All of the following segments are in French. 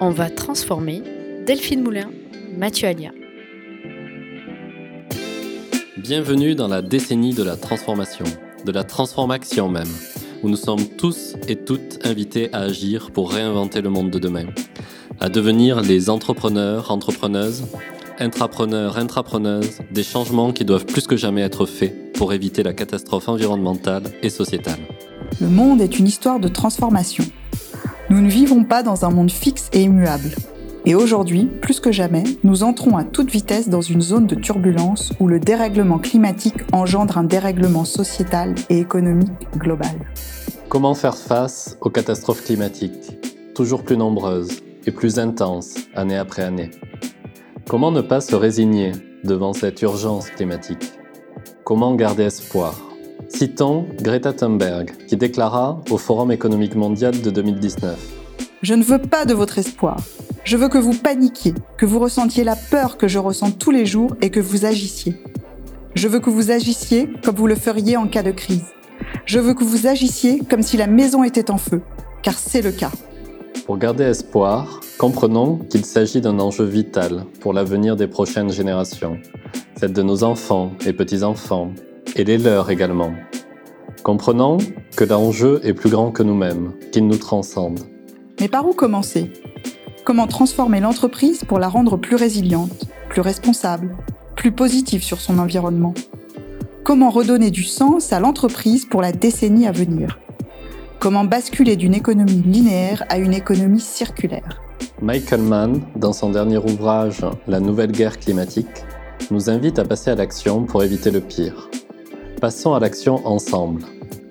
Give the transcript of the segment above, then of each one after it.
On va transformer Delphine Moulin, Mathieu Alia. Bienvenue dans la décennie de la transformation, de la transformation même, où nous sommes tous et toutes invités à agir pour réinventer le monde de demain, à devenir les entrepreneurs, entrepreneuses, intrapreneurs, intrapreneuses, des changements qui doivent plus que jamais être faits pour éviter la catastrophe environnementale et sociétale. Le monde est une histoire de transformation. Nous ne vivons pas dans un monde fixe et immuable. Et aujourd'hui, plus que jamais, nous entrons à toute vitesse dans une zone de turbulence où le dérèglement climatique engendre un dérèglement sociétal et économique global. Comment faire face aux catastrophes climatiques, toujours plus nombreuses et plus intenses année après année? Comment ne pas se résigner devant cette urgence climatique? Comment garder espoir? Citons Greta Thunberg, qui déclara au Forum économique mondial de 2019 Je ne veux pas de votre espoir. Je veux que vous paniquiez, que vous ressentiez la peur que je ressens tous les jours et que vous agissiez. Je veux que vous agissiez comme vous le feriez en cas de crise. Je veux que vous agissiez comme si la maison était en feu, car c'est le cas. Pour garder espoir, comprenons qu'il s'agit d'un enjeu vital pour l'avenir des prochaines générations, celle de nos enfants et petits-enfants, et les leurs également. Comprenons que l'enjeu est plus grand que nous-mêmes, qu'il nous transcende. Mais par où commencer? Comment transformer l'entreprise pour la rendre plus résiliente, plus responsable, plus positive sur son environnement? Comment redonner du sens à l'entreprise pour la décennie à venir? Comment basculer d'une économie linéaire à une économie circulaire? Michael Mann, dans son dernier ouvrage La nouvelle guerre climatique, nous invite à passer à l'action pour éviter le pire. Passons à l'action ensemble,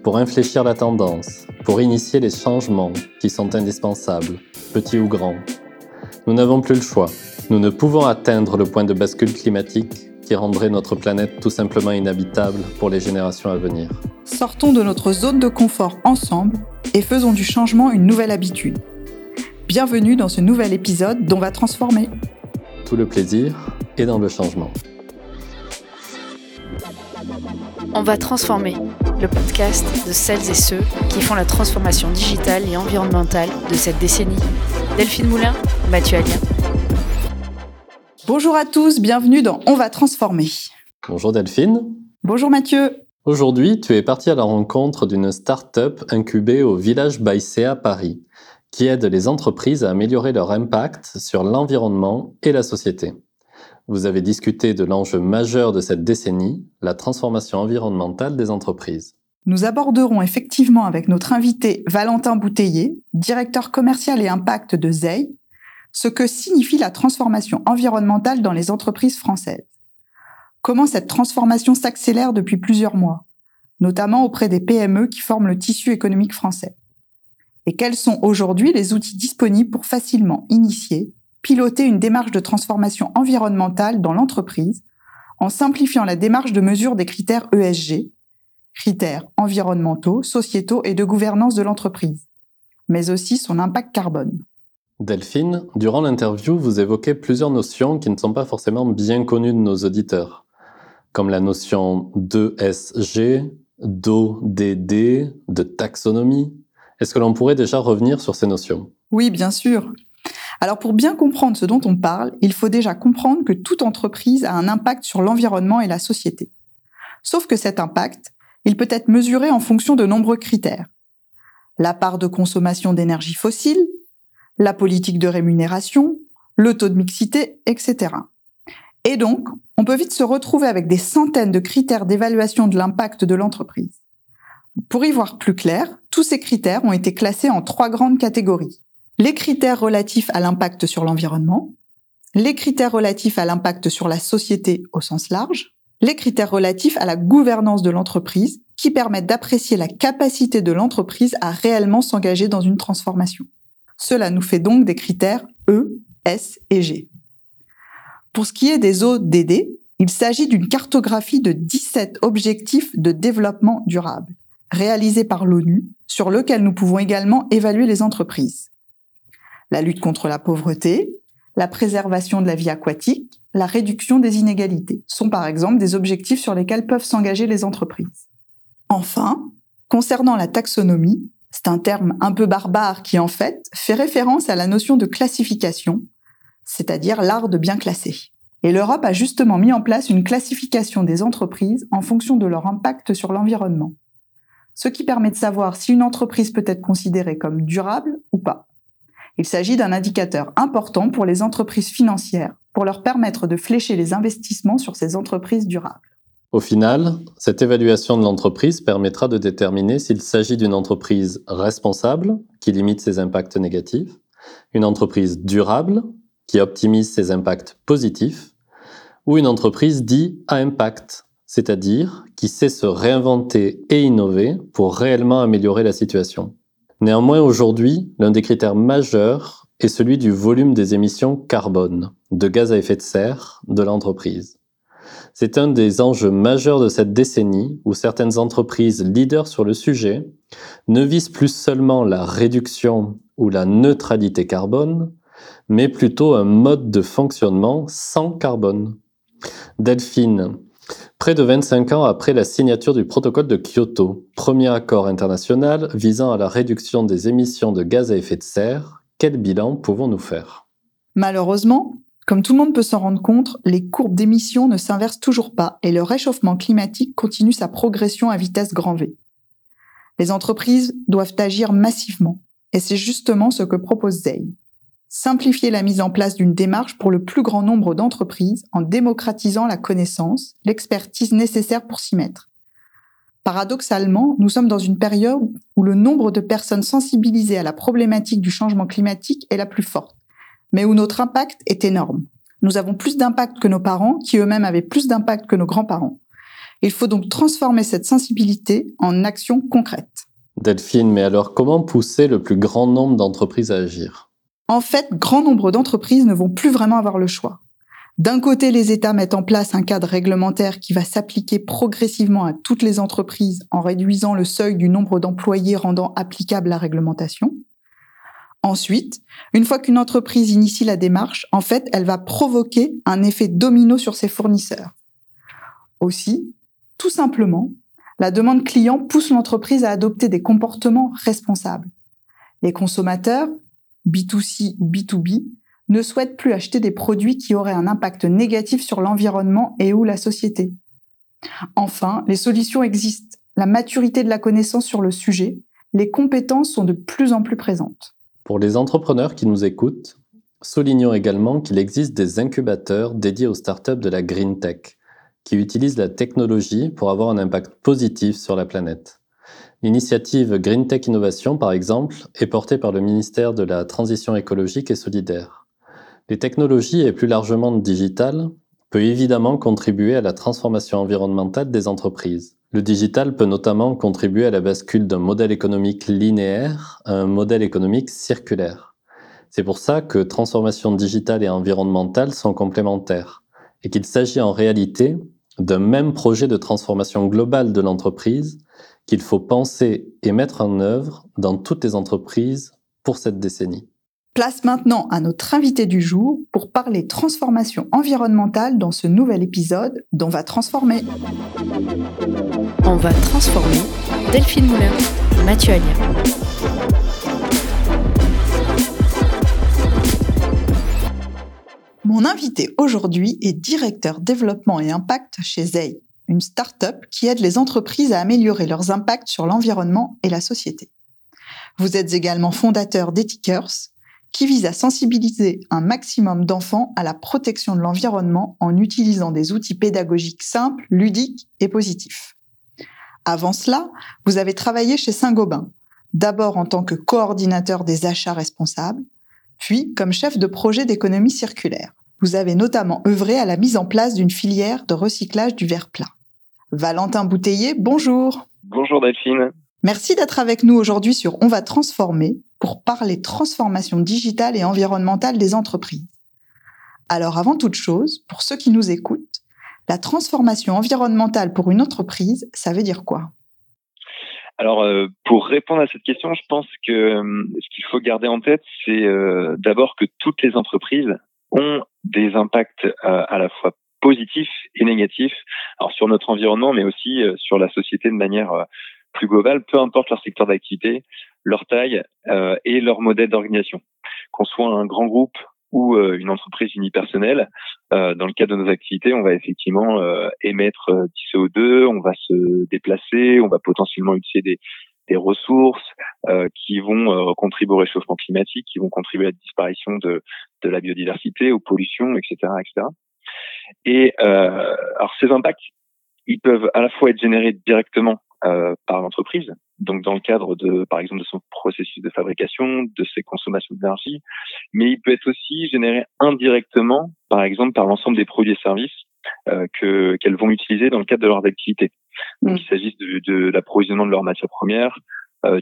pour infléchir la tendance, pour initier les changements qui sont indispensables, petits ou grands. Nous n'avons plus le choix. Nous ne pouvons atteindre le point de bascule climatique qui rendrait notre planète tout simplement inhabitable pour les générations à venir. Sortons de notre zone de confort ensemble et faisons du changement une nouvelle habitude. Bienvenue dans ce nouvel épisode dont va transformer. Tout le plaisir est dans le changement. On va transformer le podcast de celles et ceux qui font la transformation digitale et environnementale de cette décennie. Delphine Moulin, Mathieu Alien. Bonjour à tous, bienvenue dans On va transformer. Bonjour Delphine. Bonjour Mathieu. Aujourd'hui, tu es parti à la rencontre d'une start-up incubée au village Baïsé à Paris, qui aide les entreprises à améliorer leur impact sur l'environnement et la société. Vous avez discuté de l'enjeu majeur de cette décennie, la transformation environnementale des entreprises. Nous aborderons effectivement avec notre invité Valentin Bouteiller, directeur commercial et impact de ZEI, ce que signifie la transformation environnementale dans les entreprises françaises. Comment cette transformation s'accélère depuis plusieurs mois, notamment auprès des PME qui forment le tissu économique français? Et quels sont aujourd'hui les outils disponibles pour facilement initier, piloter une démarche de transformation environnementale dans l'entreprise en simplifiant la démarche de mesure des critères ESG, critères environnementaux, sociétaux et de gouvernance de l'entreprise, mais aussi son impact carbone. Delphine, durant l'interview, vous évoquez plusieurs notions qui ne sont pas forcément bien connues de nos auditeurs, comme la notion d'ESG, d'ODD, de taxonomie. Est-ce que l'on pourrait déjà revenir sur ces notions? Oui, bien sûr. Alors pour bien comprendre ce dont on parle, il faut déjà comprendre que toute entreprise a un impact sur l'environnement et la société. Sauf que cet impact, il peut être mesuré en fonction de nombreux critères. La part de consommation d'énergie fossile, la politique de rémunération, le taux de mixité, etc. Et donc, on peut vite se retrouver avec des centaines de critères d'évaluation de l'impact de l'entreprise. Pour y voir plus clair, tous ces critères ont été classés en trois grandes catégories. Les critères relatifs à l'impact sur l'environnement, les critères relatifs à l'impact sur la société au sens large, les critères relatifs à la gouvernance de l'entreprise qui permettent d'apprécier la capacité de l'entreprise à réellement s'engager dans une transformation. Cela nous fait donc des critères E, S et G. Pour ce qui est des ODD, il s'agit d'une cartographie de 17 objectifs de développement durable, réalisés par l'ONU, sur lequel nous pouvons également évaluer les entreprises. La lutte contre la pauvreté, la préservation de la vie aquatique, la réduction des inégalités sont par exemple des objectifs sur lesquels peuvent s'engager les entreprises. Enfin, concernant la taxonomie, C'est un terme un peu barbare qui en fait fait référence à la notion de classification, c'est-à-dire l'art de bien classer. Et l'Europe a justement mis en place une classification des entreprises en fonction de leur impact sur l'environnement, ce qui permet de savoir si une entreprise peut être considérée comme durable ou pas. Il s'agit d'un indicateur important pour les entreprises financières pour leur permettre de flécher les investissements sur ces entreprises durables. Au final, cette évaluation de l'entreprise permettra de déterminer s'il s'agit d'une entreprise responsable, qui limite ses impacts négatifs, une entreprise durable, qui optimise ses impacts positifs, ou une entreprise dit à impact, c'est-à-dire qui sait se réinventer et innover pour réellement améliorer la situation. Néanmoins, aujourd'hui, l'un des critères majeurs est celui du volume des émissions carbone, de gaz à effet de serre, de l'entreprise. C'est un des enjeux majeurs de cette décennie où certaines entreprises leaders sur le sujet ne visent plus seulement la réduction ou la neutralité carbone, mais plutôt un mode de fonctionnement sans carbone. Delphine, Près de 25 ans après la signature du protocole de Kyoto, premier accord international visant à la réduction des émissions de gaz à effet de serre, quel bilan pouvons-nous faire? Malheureusement, comme tout le monde peut s'en rendre compte, les courbes d'émissions ne s'inversent toujours pas et le réchauffement climatique continue sa progression à vitesse grand V. Les entreprises doivent agir massivement, et c'est justement ce que propose ZEI simplifier la mise en place d'une démarche pour le plus grand nombre d'entreprises en démocratisant la connaissance, l'expertise nécessaire pour s'y mettre. Paradoxalement, nous sommes dans une période où le nombre de personnes sensibilisées à la problématique du changement climatique est la plus forte, mais où notre impact est énorme. Nous avons plus d'impact que nos parents, qui eux-mêmes avaient plus d'impact que nos grands-parents. Il faut donc transformer cette sensibilité en action concrète. Delphine, mais alors comment pousser le plus grand nombre d'entreprises à agir? En fait, grand nombre d'entreprises ne vont plus vraiment avoir le choix. D'un côté, les États mettent en place un cadre réglementaire qui va s'appliquer progressivement à toutes les entreprises en réduisant le seuil du nombre d'employés rendant applicable la réglementation. Ensuite, une fois qu'une entreprise initie la démarche, en fait, elle va provoquer un effet domino sur ses fournisseurs. Aussi, tout simplement, la demande client pousse l'entreprise à adopter des comportements responsables. Les consommateurs, B2C ou B2B, ne souhaitent plus acheter des produits qui auraient un impact négatif sur l'environnement et ou la société. Enfin, les solutions existent. La maturité de la connaissance sur le sujet, les compétences sont de plus en plus présentes. Pour les entrepreneurs qui nous écoutent, soulignons également qu'il existe des incubateurs dédiés aux startups de la Green Tech, qui utilisent la technologie pour avoir un impact positif sur la planète. L'initiative Green Tech Innovation, par exemple, est portée par le ministère de la Transition écologique et solidaire. Les technologies et plus largement le digital peut évidemment contribuer à la transformation environnementale des entreprises. Le digital peut notamment contribuer à la bascule d'un modèle économique linéaire à un modèle économique circulaire. C'est pour ça que transformation digitale et environnementale sont complémentaires et qu'il s'agit en réalité d'un même projet de transformation globale de l'entreprise qu'il faut penser et mettre en œuvre dans toutes les entreprises pour cette décennie. Place maintenant à notre invité du jour pour parler transformation environnementale dans ce nouvel épisode d'On va transformer. On va transformer Delphine Moulin, Mathieu Alia. Mon invité aujourd'hui est directeur développement et impact chez ZEI une start-up qui aide les entreprises à améliorer leurs impacts sur l'environnement et la société. Vous êtes également fondateur d'Ethikers, qui vise à sensibiliser un maximum d'enfants à la protection de l'environnement en utilisant des outils pédagogiques simples, ludiques et positifs. Avant cela, vous avez travaillé chez Saint-Gobain, d'abord en tant que coordinateur des achats responsables, puis comme chef de projet d'économie circulaire. Vous avez notamment œuvré à la mise en place d'une filière de recyclage du verre plat. Valentin Bouteiller, bonjour. Bonjour Delphine. Merci d'être avec nous aujourd'hui sur On va transformer pour parler transformation digitale et environnementale des entreprises. Alors avant toute chose, pour ceux qui nous écoutent, la transformation environnementale pour une entreprise, ça veut dire quoi? Alors, euh, pour répondre à cette question, je pense que euh, ce qu'il faut garder en tête, c'est euh, d'abord que toutes les entreprises ont des impacts à la fois positifs et négatifs, alors sur notre environnement, mais aussi euh, sur la société de manière euh, plus globale, peu importe leur secteur d'activité. leur taille et leur modèle d'organisation. Qu'on soit un grand groupe ou une entreprise unipersonnelle, dans le cadre de nos activités, on va effectivement émettre du CO2, on va se déplacer, on va potentiellement utiliser des, des ressources euh, qui vont euh, contribuer au réchauffement climatique, qui vont contribuer à la disparition de, de la biodiversité, aux pollutions, etc., etc. Et euh, alors ces impacts, ils peuvent à la fois être générés directement euh, par l'entreprise, donc dans le cadre de, par exemple, de son processus de fabrication, de ses consommations d'énergie, mais il peut être aussi généré indirectement, par exemple, par l'ensemble des produits et services euh, que qu'elles vont utiliser dans le cadre de leurs activités. Donc, mm. il s'agisse de, de l'approvisionnement de leurs matières premières,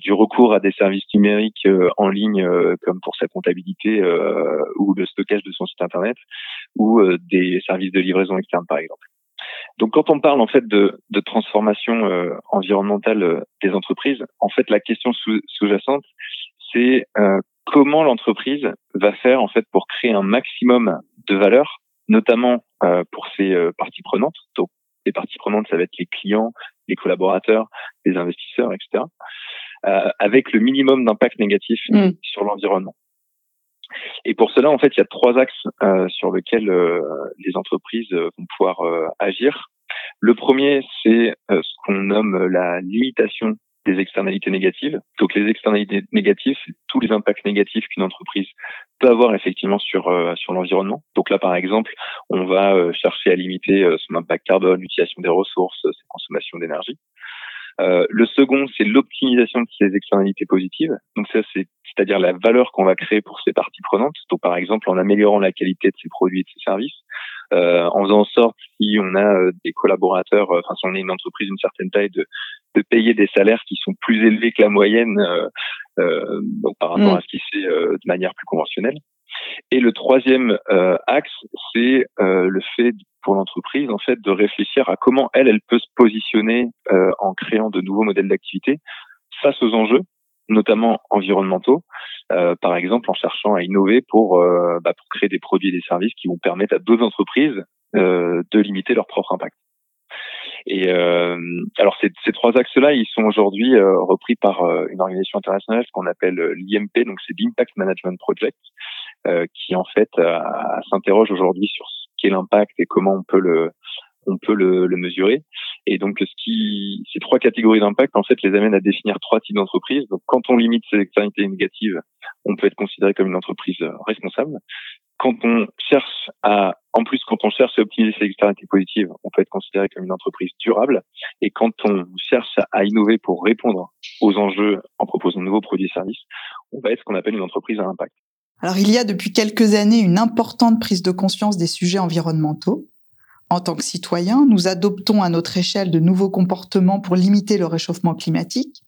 du recours à des services numériques euh, en ligne euh, comme pour sa comptabilité ou le stockage de son site internet ou des services de livraison externe par exemple. Donc quand on parle en fait de, de transformation environnementale des entreprises, en fait la question sous-jacente c'est comment l'entreprise va faire en fait pour créer un maximum de valeur, notamment pour ses parties prenantes, donc les parties prenantes, ça va être les clients, les collaborateurs, les investisseurs, etc., euh, avec le minimum d'impact négatif mm. sur l'environnement. Et pour cela, en fait, il y a trois axes euh, sur lesquels euh, les entreprises vont pouvoir agir. Le premier, c'est ce qu'on nomme la limitation des externalités négatives. Donc les externalités négatives, tous les impacts négatifs qu'une entreprise peut avoir effectivement sur euh, sur l'environnement. Donc là par exemple, on va euh, chercher à limiter euh, son impact carbone, l'utilisation des ressources, ses consommations d'énergie. Euh, le second, c'est l'optimisation de ces externalités positives. Donc ça, c'est c'est-à-dire la valeur qu'on va créer pour ces parties prenantes. Donc par exemple, en améliorant la qualité de ses produits et de ses services, euh, en faisant en sorte si on a euh, des collaborateurs, euh, enfin si on est une entreprise d'une certaine taille, de, de payer des salaires qui sont plus élevés que la moyenne euh, donc par rapport mm. à ce qui se fait de manière plus conventionnelle. Et le troisième axe, c'est le fait pour l'entreprise en fait de réfléchir à comment elle, elle peut se positionner en créant de nouveaux modèles d'activité face aux enjeux notamment environnementaux, euh, par exemple en cherchant à innover pour, euh, bah, pour créer des produits et des services qui vont permettre à d'autres entreprises euh, de limiter leur propre impact. Et euh, alors ces, ces trois axes-là, ils sont aujourd'hui euh, repris par euh, une organisation internationale qu'on appelle l'IMP, donc c'est l'Impact Management Project, qui en fait s'interroge aujourd'hui sur ce qu'est l'impact et comment on peut le on peut le, le, mesurer. Et donc, ce qui, ces trois catégories d'impact, en fait, les amènent à définir trois types d'entreprises. Donc, quand on limite ces externalités négatives, on peut être considéré comme une entreprise responsable. Quand on cherche à, en plus, quand on cherche à optimiser ces externalités positives, on peut être considéré comme une entreprise durable. Et quand on cherche à innover pour répondre aux enjeux en proposant de nouveaux produits et services, on va être ce qu'on appelle une entreprise à impact. Alors, il y a depuis quelques années une importante prise de conscience des sujets environnementaux. En tant que citoyens, nous adoptons à notre échelle de nouveaux comportements pour limiter le réchauffement climatique.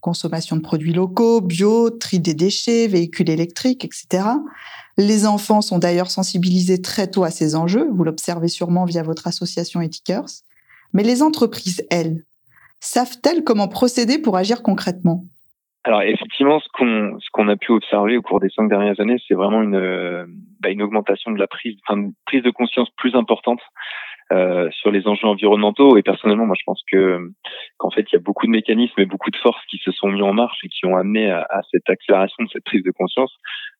Consommation de produits locaux, bio, tri des déchets, véhicules électriques, etc. Les enfants sont d'ailleurs sensibilisés très tôt à ces enjeux, vous l'observez sûrement via votre association Ethikers. Mais les entreprises, elles, savent-elles comment procéder pour agir concrètement? Alors effectivement, ce qu'on ce qu'on a pu observer au cours des cinq dernières années, c'est vraiment une bah, une augmentation de la prise, enfin, une prise de conscience plus importante euh, sur les enjeux environnementaux. Et personnellement, moi, je pense que qu'en fait, il y a beaucoup de mécanismes et beaucoup de forces qui se sont mis en marche et qui ont amené à, à cette accélération de cette prise de conscience.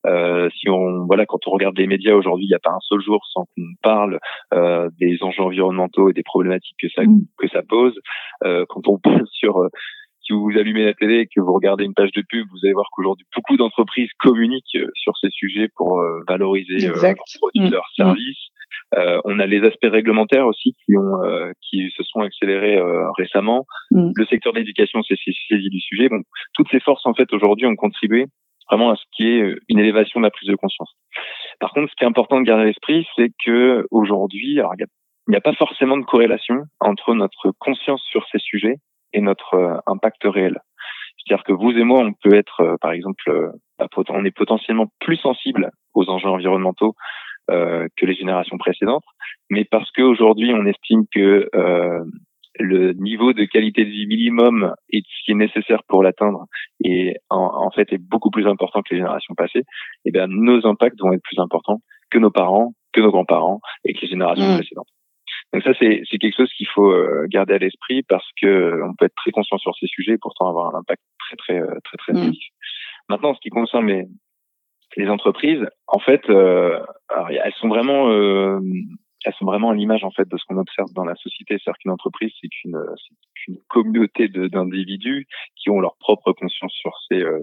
Euh, si on voilà, quand on regarde les médias aujourd'hui, il n'y a pas un seul jour sans qu'on parle euh, des enjeux environnementaux et des problématiques que ça mmh. que ça pose. Euh, quand on parle sur si vous allumez la télé et que vous regardez une page de pub, vous allez voir qu'aujourd'hui beaucoup d'entreprises communiquent euh, sur ces sujets pour euh, valoriser euh, leurs produits, mmh. leurs services. Euh, on a les aspects réglementaires aussi qui ont qui se sont accélérés récemment. Mmh. Le secteur de l'éducation s'est saisi du sujet. Bon, toutes ces forces en fait aujourd'hui ont contribué vraiment à ce qui est une élévation de la prise de conscience. Par contre, ce qui est important de garder à l'esprit, c'est que aujourd'hui, il n'y a pas forcément de corrélation entre notre conscience sur ces sujets et notre euh, impact réel. C'est-à-dire que vous et moi, on peut être, euh, par exemple, euh, on est potentiellement plus sensible aux enjeux environnementaux euh, que les générations précédentes, mais parce qu'aujourd'hui, on estime que euh, le niveau de qualité de vie minimum et ce qui est nécessaire pour l'atteindre et en, fait est beaucoup plus important que les générations passées, et eh bien nos impacts vont être plus importants que nos parents, que nos grands-parents et que les générations mmh. précédentes. Donc ça, c'est quelque chose qu'il faut garder à l'esprit parce que on peut être très conscient sur ces sujets et pourtant avoir un impact très très très très, très mmh. Maintenant, en ce qui concerne les, les entreprises, en fait, euh, elles sont vraiment, euh, elles sont vraiment à l'image en fait de ce qu'on observe dans la société. C'est-à-dire qu'une entreprise, c'est qu'une, une communauté d'individus qui ont leur propre conscience sur ces euh,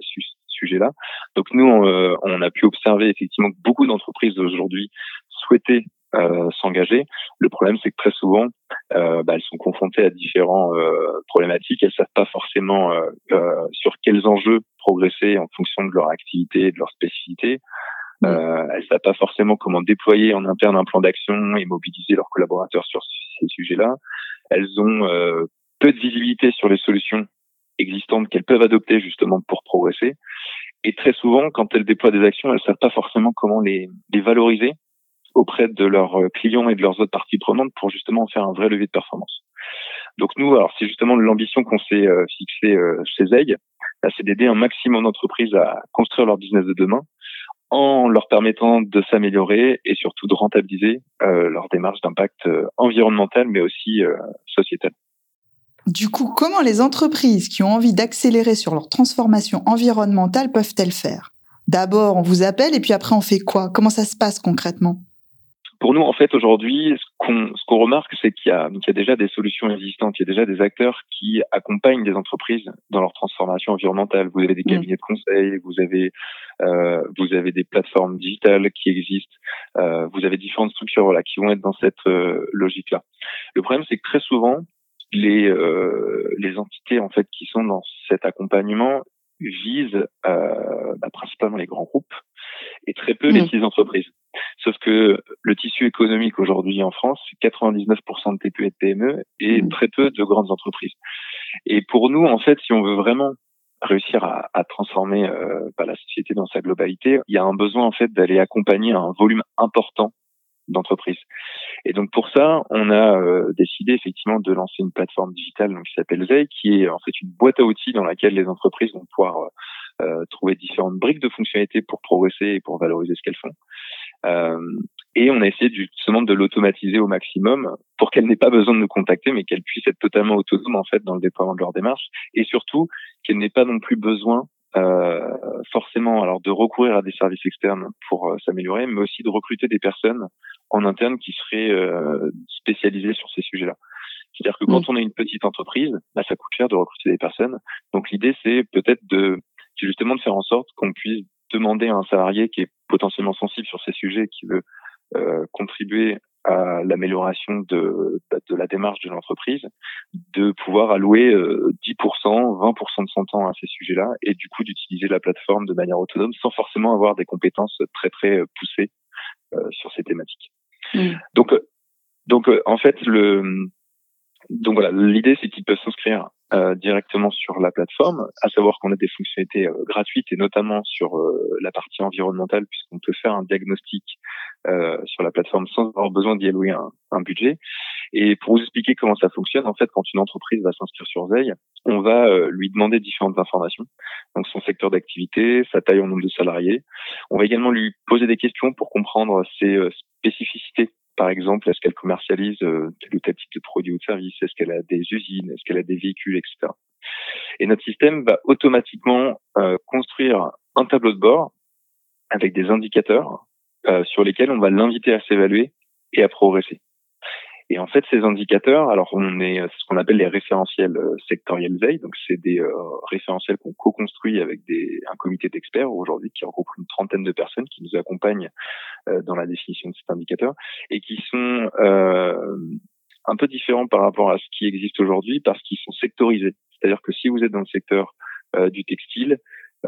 sujets-là. Donc nous, on, euh, on, a pu observer effectivement que beaucoup d'entreprises aujourd'hui souhaitaient euh, s'engager. Le problème, c'est que très souvent, euh, bah, elles sont confrontées à différentes euh, problématiques. Elles savent pas forcément euh, sur quels enjeux progresser en fonction de leur activité, de leur spécificité. Mmh. elles savent pas forcément comment déployer en interne un plan d'action et mobiliser leurs collaborateurs sur ces sujets-là. Elles ont peu de visibilité sur les solutions existantes qu'elles peuvent adopter justement pour progresser. Et très souvent, quand elles déploient des actions, elles savent pas forcément comment les, les valoriser auprès de leurs euh, clients et de leurs autres parties prenantes pour justement faire un vrai levier de performance. Donc nous, alors c'est justement l'ambition qu'on s'est euh, fixée euh, chez bah, c'est d'aider un maximum d'entreprises à construire leur business de demain en leur permettant de s'améliorer et surtout de rentabiliser leur démarche d'impact environnemental mais aussi sociétal. Du coup, comment les entreprises qui ont envie d'accélérer sur leur transformation environnementale peuvent-elles faire? D'abord, on vous appelle et puis après, on fait quoi? Comment ça se passe concrètement? Pour nous, en fait, aujourd'hui, ce qu'on ce qu'on remarque, c'est qu'il y, a, y a déjà des solutions existantes, il y a déjà des acteurs qui accompagnent des entreprises dans leur transformation environnementale. Vous avez des mmh. cabinets de conseil, vous avez euh, vous avez des plateformes digitales qui existent, euh, vous avez différentes structures voilà, qui vont être dans cette euh, logique-là. Le problème, c'est que très souvent, les euh, les entités en fait qui sont dans cet accompagnement visent euh, bah, principalement les grands groupes et très peu les mmh. petites entreprises. Sauf que le tissu économique aujourd'hui en France, c'est 99% de TPE et de PME et mmh. très peu de grandes entreprises. Et pour nous, en fait, si on veut vraiment réussir à, à transformer euh, bah, la société dans sa globalité, il y a un besoin en fait d'aller accompagner un volume important d'entreprises. Et donc pour ça, on a euh, décidé effectivement de lancer une plateforme digitale donc, qui s'appelle Zei, qui est en fait une boîte à outils dans laquelle les entreprises vont pouvoir euh, euh, trouver différentes briques de fonctionnalités pour progresser et pour valoriser ce qu'elles font. Euh, et on a essayé justement de l'automatiser au maximum pour qu'elle n'ait pas besoin de nous contacter, mais qu'elle puisse être totalement autonome en fait dans le déploiement de leur démarche, et surtout qu'elle n'ait pas non plus besoin euh, forcément alors de recourir à des services externes pour euh, s'améliorer, mais aussi de recruter des personnes en interne qui seraient euh, spécialisées sur ces sujets-là. C'est-à-dire que quand mmh. on est une petite entreprise, bah, ça coûte cher de recruter des personnes. Donc l'idée, c'est peut-être de justement de faire en sorte qu'on puisse demander à un salarié qui est potentiellement sensible sur ces sujets, qui veut euh, contribuer à l'amélioration de, bah, de la démarche de l'entreprise, de pouvoir allouer 10%, euh, 20% de son temps à ces sujets-là, et du coup d'utiliser la plateforme de manière autonome sans forcément avoir des compétences très très poussées euh, sur ces thématiques. Mmh. Donc, donc en fait, le, donc voilà, l'idée c'est qu'ils peuvent s'inscrire euh, directement sur la plateforme, à savoir qu'on a des fonctionnalités euh, gratuites et notamment sur euh, la partie environnementale puisqu'on peut faire un diagnostic sur la plateforme sans avoir besoin d'y allouer un, un, budget. Et pour vous expliquer comment ça fonctionne, en fait, quand une entreprise va s'inscrire sur Zeil, on va lui demander différentes informations, donc son secteur d'activité, sa taille en nombre de salariés. On va également lui poser des questions pour comprendre ses spécificités par exemple, est-ce qu'elle commercialise euh, tel ou tel type de produit ou de service? Est-ce qu'elle a des usines? Est-ce qu'elle a des véhicules, etc. Et notre système va automatiquement euh, construire un tableau de bord avec des indicateurs euh, sur lesquels on va l'inviter à s'évaluer et à progresser. Et en fait, ces indicateurs, alors on est ce qu'on appelle les référentiels euh, sectoriels veille, donc c'est des euh, référentiels qu'on co-construit avec des, un comité d'experts aujourd'hui qui regroupe une trentaine de personnes qui nous accompagnent euh, dans la définition de cet indicateur et qui sont un peu différents par rapport à ce qui existe aujourd'hui parce qu'ils sont sectorisés. C'est-à-dire que si vous êtes dans le secteur du textile, euh,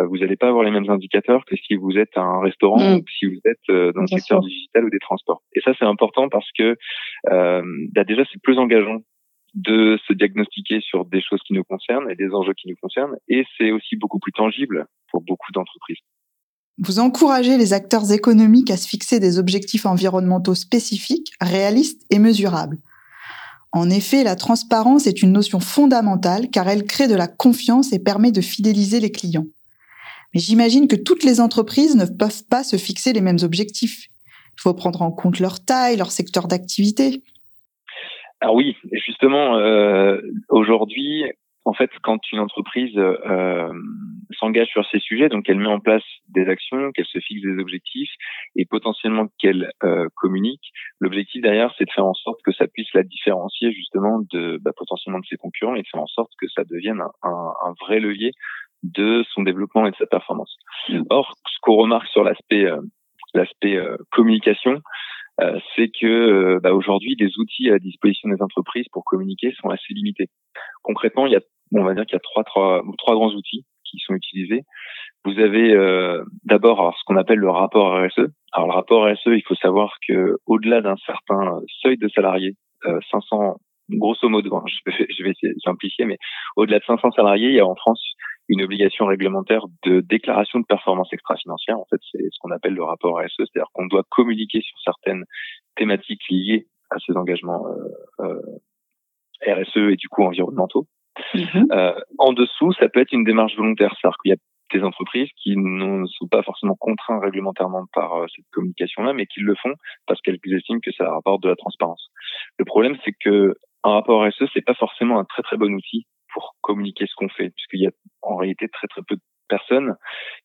vous n'allez pas avoir les mêmes indicateurs que si vous êtes un restaurant mm. ou si vous êtes euh, dans le secteur digital ou des transports. Et ça, c'est important parce que euh, bah, déjà, c'est plus engageant de se diagnostiquer sur des choses qui nous concernent et des enjeux qui nous concernent, et c'est aussi beaucoup plus tangible pour beaucoup d'entreprises. Vous encouragez les acteurs économiques à se fixer des objectifs environnementaux spécifiques, réalistes et mesurables. En effet, la transparence est une notion fondamentale car elle crée de la confiance et permet de fidéliser les clients. Mais j'imagine que toutes les entreprises ne peuvent pas se fixer les mêmes objectifs. Il faut prendre en compte leur taille, leur secteur d'activité. Alors oui, justement, euh, aujourd'hui, en fait, quand une entreprise euh, s'engage sur ces sujets, donc elle met en place des actions, qu'elle se fixe des objectifs et potentiellement qu'elle euh, communique, l'objectif derrière, c'est de faire en sorte que ça puisse la différencier justement de bah, potentiellement de ses concurrents et de faire en sorte que ça devienne un, vrai levier de son développement et de sa performance. Mmh. Or, ce qu'on remarque sur l'aspect euh, l'aspect euh, communication, euh, c'est que euh, bah, aujourd'hui, les outils à disposition des entreprises pour communiquer sont assez limités. Concrètement, il y a, on va dire qu'il y a trois, trois, trois grands outils qui sont utilisés. Vous avez euh, d'abord ce qu'on appelle le rapport RSE. Alors le rapport RSE, il faut savoir que au-delà d'un certain seuil de salariés, 500 grosso modo, hein, je vais, je vais simplifier, mais au-delà de 500 salariés, il y a en France une obligation réglementaire de déclaration de performance extra-financière. En fait, c'est ce qu'on appelle le rapport RSE, c'est-à-dire qu'on doit communiquer sur certaines thématiques liées à ces engagements euh, euh, RSE et du coup environnementaux. Mm-hmm. Euh, en dessous, ça peut être une démarche volontaire, c'est-à-dire qu'il y a des entreprises qui ne sont pas forcément contraintes réglementairement par euh, cette communication-là, mais qui le font parce qu'elles estiment que ça rapporte de la transparence. Le problème, c'est que un rapport RSE, c'est pas forcément un très très bon outil pour communiquer ce qu'on fait, puisqu'il y a en réalité très très peu de personnes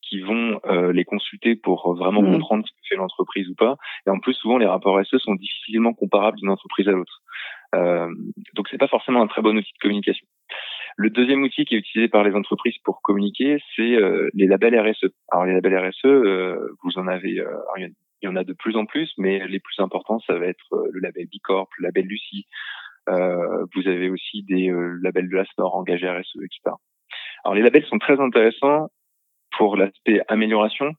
qui vont euh, les consulter pour vraiment mmh. comprendre ce que fait l'entreprise ou pas. Et en plus, souvent, les rapports SE sont difficilement comparables d'une entreprise à l'autre. Euh, donc, c'est pas forcément un très bon outil de communication. Le deuxième outil qui est utilisé par les entreprises pour communiquer, c'est euh, les labels RSE. Alors, les labels RSE, euh, vous en avez, euh, il y en a de plus en plus, mais les plus importants, ça va être le label Bicorp, le label Lucie, euh, vous avez aussi des euh, labels de la SNOR engagés RSE, etc. Alors les labels sont très intéressants pour l'aspect amélioration,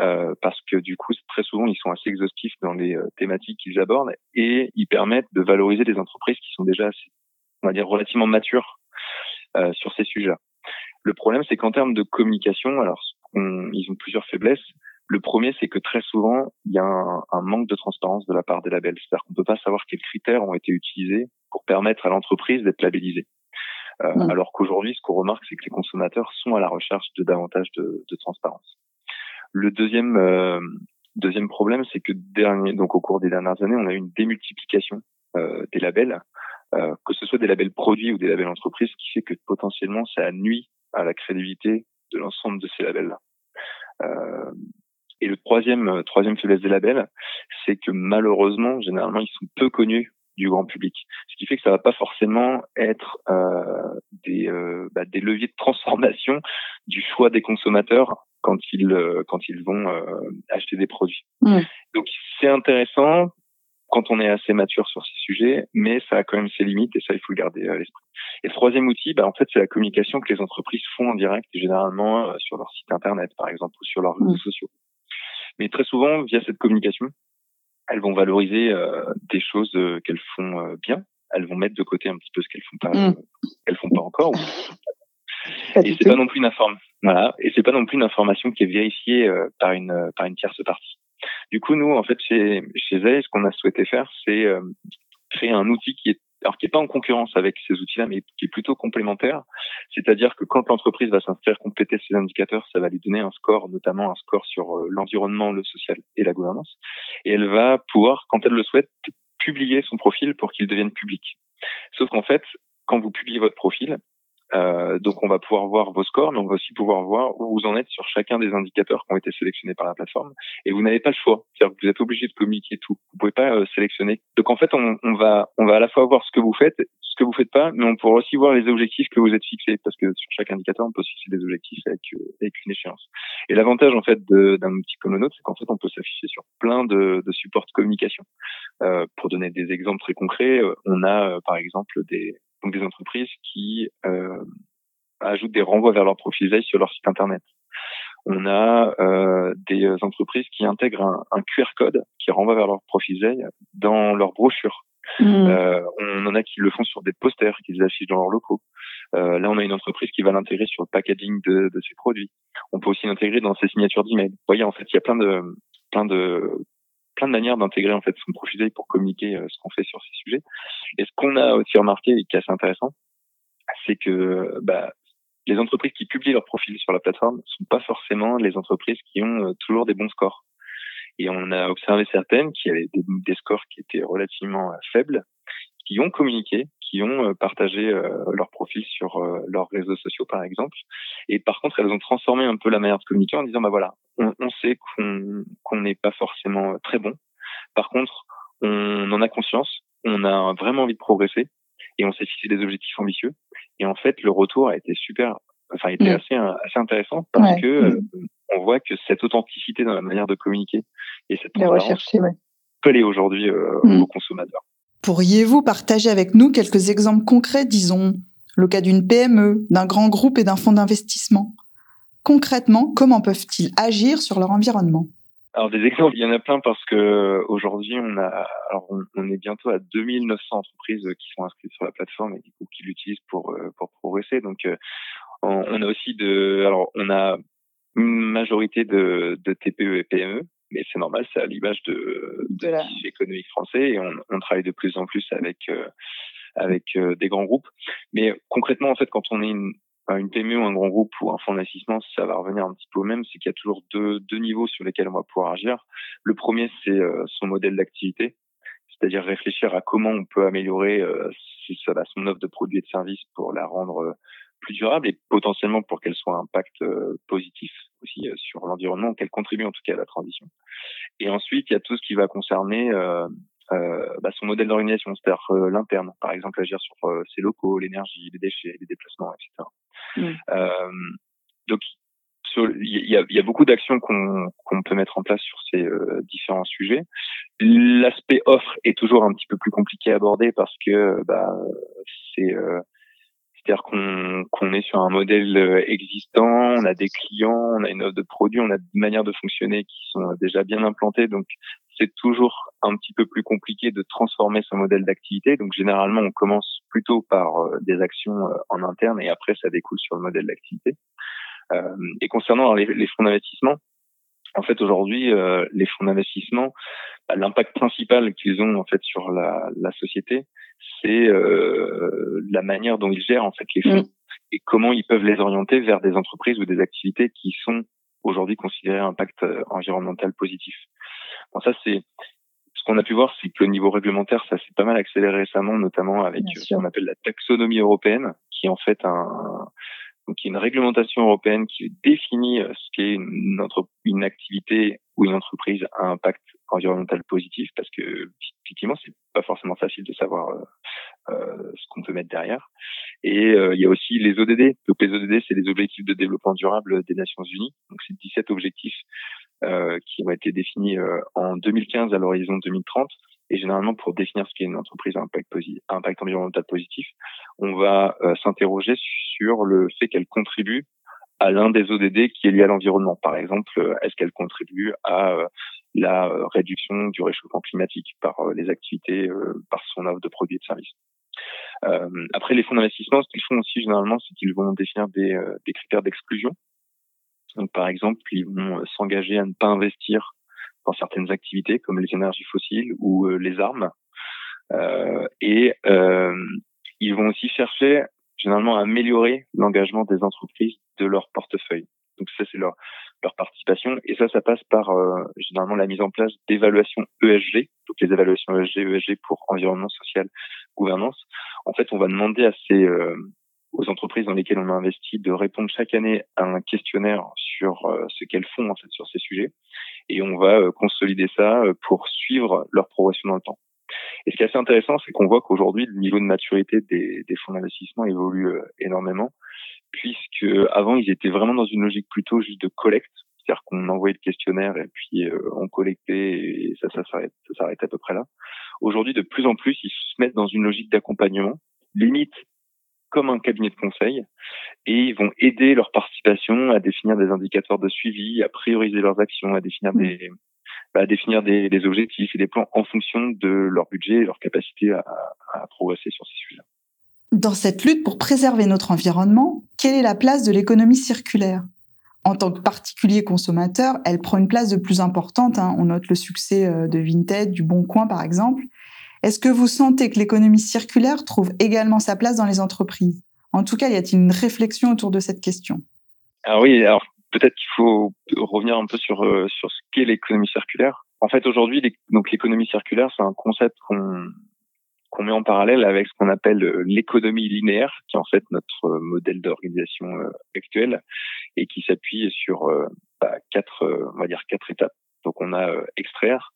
euh, parce que du coup, très souvent, ils sont assez exhaustifs dans les euh, thématiques qu'ils abordent et ils permettent de valoriser des entreprises qui sont déjà, on va dire, relativement matures euh, sur ces sujets. Le problème, c'est qu'en termes de communication, alors ils ont plusieurs faiblesses. Le premier, c'est que très souvent, il y a un, manque de transparence de la part des labels. C'est-à-dire qu'on ne peut pas savoir quels critères ont été utilisés pour permettre à l'entreprise d'être labellisée. Euh, mmh. Alors qu'aujourd'hui, ce qu'on remarque, c'est que les consommateurs sont à la recherche de davantage de, de transparence. Le deuxième euh, deuxième problème, c'est que dernier, donc au cours des dernières années, on a eu une démultiplication euh, des labels, euh, que ce soit des labels produits ou des labels entreprises, qui fait que potentiellement ça nuit à la crédibilité de l'ensemble de ces labels-là. Euh, et le troisième, euh, troisième faiblesse des labels, c'est que malheureusement, généralement, ils sont peu connus du grand public, ce qui fait que ça va pas forcément être euh, des, euh, bah, des leviers de transformation du choix des consommateurs quand ils euh, quand ils vont acheter des produits. Mmh. Donc c'est intéressant quand on est assez mature sur ces sujets, mais ça a quand même ses limites et ça il faut le garder à l'esprit. Et le troisième outil, bah, en fait, c'est la communication que les entreprises font en direct, généralement sur leur site internet par exemple ou sur leurs réseaux sociaux. Mais très souvent, via cette communication, elles vont valoriser euh, des choses euh, qu'elles font euh, bien. Elles vont mettre de côté un petit peu ce qu'elles font pas, mm. qu'elles font pas encore. et c'est pas non plus une information. Voilà. Et c'est pas non plus une information qui est vérifiée par une par une tierce partie. Du coup, nous, en fait, chez chez ce qu'on a souhaité faire, c'est créer un outil qui est alors qui n'est pas en concurrence avec ces outils-là, mais qui est plutôt complémentaire. C'est-à-dire que quand l'entreprise va s'inscrire compléter ses indicateurs, ça va lui donner un score, notamment un score sur euh, l'environnement, le social et la gouvernance. Et elle va pouvoir, quand elle le souhaite, publier son profil pour qu'il devienne public. Sauf qu'en fait, quand vous publiez votre profil, euh, donc on va pouvoir voir vos scores, mais on va aussi pouvoir voir où vous en êtes sur chacun des indicateurs qui ont été sélectionnés par la plateforme. Et vous n'avez pas le choix, c'est-à-dire que vous êtes obligé de communiquer tout. Vous pouvez pas euh, sélectionner. Donc en fait, on, on, va on va à la fois voir ce que vous faites, ce que vous faites pas, mais on pourra aussi voir les objectifs que vous êtes fixés, parce que sur chaque indicateur, on peut fixer des objectifs avec euh, avec une échéance. Et l'avantage en fait d'un outil comme le nôtre, c'est qu'en fait, on peut s'afficher sur plein de, de supports de communication. Euh, pour donner des exemples très concrets, on a par exemple des donc des entreprises qui euh, ajoutent des renvois vers leur profil veille sur leur site internet. On a euh, des entreprises qui intègrent un, QR code qui renvoie vers leur profil veille dans leur brochure. Mmh. Euh, on en a qui le font sur des posters qu'ils affichent dans leurs locaux. Euh, là, on a une entreprise qui va l'intégrer sur le packaging de, de ses produits. On peut aussi l'intégrer dans ses signatures d'email. Vous voyez, en fait, il y a plein de plein de plein de manières d'intégrer en fait son profil pour communiquer euh, ce qu'on fait sur ces sujets. Et ce qu'on a aussi remarqué et qui est assez intéressant, c'est que bah, les entreprises qui publient leur profil sur la plateforme sont pas forcément les entreprises qui ont euh, toujours des bons scores. Et on a observé certaines qui avaient des, scores qui étaient relativement euh, faibles, qui ont communiqué, qui ont euh, partagé euh, leur profil sur euh, leurs réseaux sociaux, par exemple. Et par contre, elles ont transformé un peu la manière de communiquer en disant, bah voilà, on, on sait qu'on n'est pas forcément très bon. Par contre, on en a conscience, on a vraiment envie de progresser et on s'est fixé des objectifs ambitieux. Et en fait, le retour a été super, enfin, était mm. assez, assez intéressant parce que mm. on voit que cette authenticité dans la manière de communiquer et cette transparence ouais. peut aller aujourd'hui mm. aux consommateurs. Pourriez-vous partager avec nous quelques exemples concrets, disons, le cas d'une PME, d'un grand groupe et d'un fonds d'investissement? Concrètement, comment peuvent-ils agir sur leur environnement? Alors des exemples, il y en a plein parce que aujourd'hui on est bientôt à 2900 entreprises qui sont inscrites sur la plateforme et du coup qui l'utilisent pour euh, progresser. Donc euh, on, a aussi de, alors on a une majorité de, de TPE et PME mais c'est normal, c'est à l'image de, de, de économique français et on, on, travaille de plus en plus avec euh, avec euh, des grands groupes. Mais concrètement, en fait, quand on est une, une PME ou un grand groupe ou un fonds d'investissement, ça va revenir un petit peu au même, c'est qu'il y a toujours deux, deux niveaux sur lesquels on va pouvoir agir. Le premier, c'est euh, son modèle d'activité, c'est-à-dire réfléchir à comment on peut améliorer son offre de produits et de services pour la rendre plus durable et potentiellement pour qu'elle soit un impact euh, positif aussi euh, sur l'environnement, qu'elle contribue en tout cas à la transition. Et ensuite, il y a tout ce qui va concerner euh, bah, son modèle d'organisation, c'est-à-dire l'interne, par exemple agir sur ses locaux, l'énergie, les déchets, les déplacements, etc. Mmh. donc il y a, y a, beaucoup d'actions qu'on peut mettre en place sur ces différents sujets. L'aspect offre est toujours un petit peu plus compliqué à aborder parce que bah, c'est c'est-à-dire qu'on est sur un modèle euh, existant, on a des clients, on a une offre de produits, on a des manières de fonctionner qui sont déjà bien implantées. Donc, c'est toujours un petit peu plus compliqué de transformer ce modèle d'activité. Donc, généralement, on commence plutôt par euh, des actions euh, en interne et après, ça découle sur le modèle d'activité. et concernant les fonds d'investissement, en fait, aujourd'hui, les fonds d'investissement, bah, l'impact principal qu'ils ont en fait sur la, la société, c'est euh, la manière dont ils gèrent en fait les fonds mm. et comment ils peuvent les orienter vers des entreprises ou des activités qui sont aujourd'hui considérées impact euh, environnemental positif. Bon, ça c'est ce qu'on a pu voir, c'est que le niveau réglementaire, ça s'est pas mal accéléré récemment, notamment avec ce qu'on appelle la taxonomie européenne, qui est en fait un, donc, il y a une réglementation européenne qui définit euh, ce qu'est une, entre, une activité ou une entreprise à impact environnemental positif, parce que effectivement, c'est pas forcément facile de savoir euh, euh ce qu'on peut mettre derrière. Et euh, il y a aussi les ODD. Donc les ODD, c'est les objectifs de développement durable des Nations Unies. Donc c'est 17 objectifs euh, qui ont été définis en 2015 à l'horizon 2030 et généralement, pour définir ce qu'est une entreprise à impact, impact environnemental positif, on va euh, s'interroger sur le fait qu'elle contribue à l'un des ODD qui est lié à l'environnement. Par exemple, euh, est-ce qu'elle contribue à euh, la réduction du réchauffement climatique par les activités, par son offre de produits et de services. après, les fonds d'investissement, ce qu'ils font aussi généralement, c'est qu'ils vont définir des, des critères d'exclusion. Donc, par exemple, ils vont s'engager à ne pas investir dans certaines activités comme les énergies fossiles ou euh, les armes. Euh, et euh, ils vont aussi chercher généralement à améliorer l'engagement des entreprises de leur portefeuille. Donc ça, c'est leur, leur participation. Et ça, ça passe par euh, généralement la mise en place d'évaluations ESG, donc les évaluations ESG, ESG pour environnement social, gouvernance. En fait, on va demander à ces, euh, aux entreprises dans lesquelles on a investi de répondre chaque année à un questionnaire sur ce qu'elles font en fait sur ces sujets et on va euh, consolider ça euh, pour suivre leur progression dans le temps. Et ce qui est assez intéressant, c'est qu'on voit qu'aujourd'hui le niveau de maturité des, des fonds d'investissement évolue énormément puisque avant ils étaient vraiment dans une logique plutôt juste de collecte, c'est-à-dire qu'on envoyait le questionnaire et puis on collectait et ça ça s'arrête ça s'arrête à peu près là. Aujourd'hui de plus en plus ils se mettent dans une logique d'accompagnement limite comme un cabinet de conseil et ils vont aider leur participation à définir des indicateurs de suivi, à prioriser leurs actions, à définir des bah, à définir des, des, objectifs et des plans en fonction de leur budget et leur capacité à, à progresser sur ces sujets. Dans cette lutte pour préserver notre environnement, quelle est la place de l'économie circulaire? En tant que particulier consommateur, elle prend une place de plus importante. Hein. On note le succès euh, de Vinted, du Bon Coin par exemple. Est-ce que vous sentez que l'économie circulaire trouve également sa place dans les entreprises? En tout cas, y a-t-il une réflexion autour de cette question? Alors oui, alors peut-être qu'il faut revenir un peu sur euh, sur ce qu'est l'économie circulaire. En fait, aujourd'hui, donc l'économie circulaire, c'est un concept qu'on qu'on met en parallèle avec ce qu'on appelle l'économie linéaire, qui est en fait notre modèle d'organisation actuel et qui s'appuie sur bah, quatre, on va dire quatre étapes. Donc on a extraire,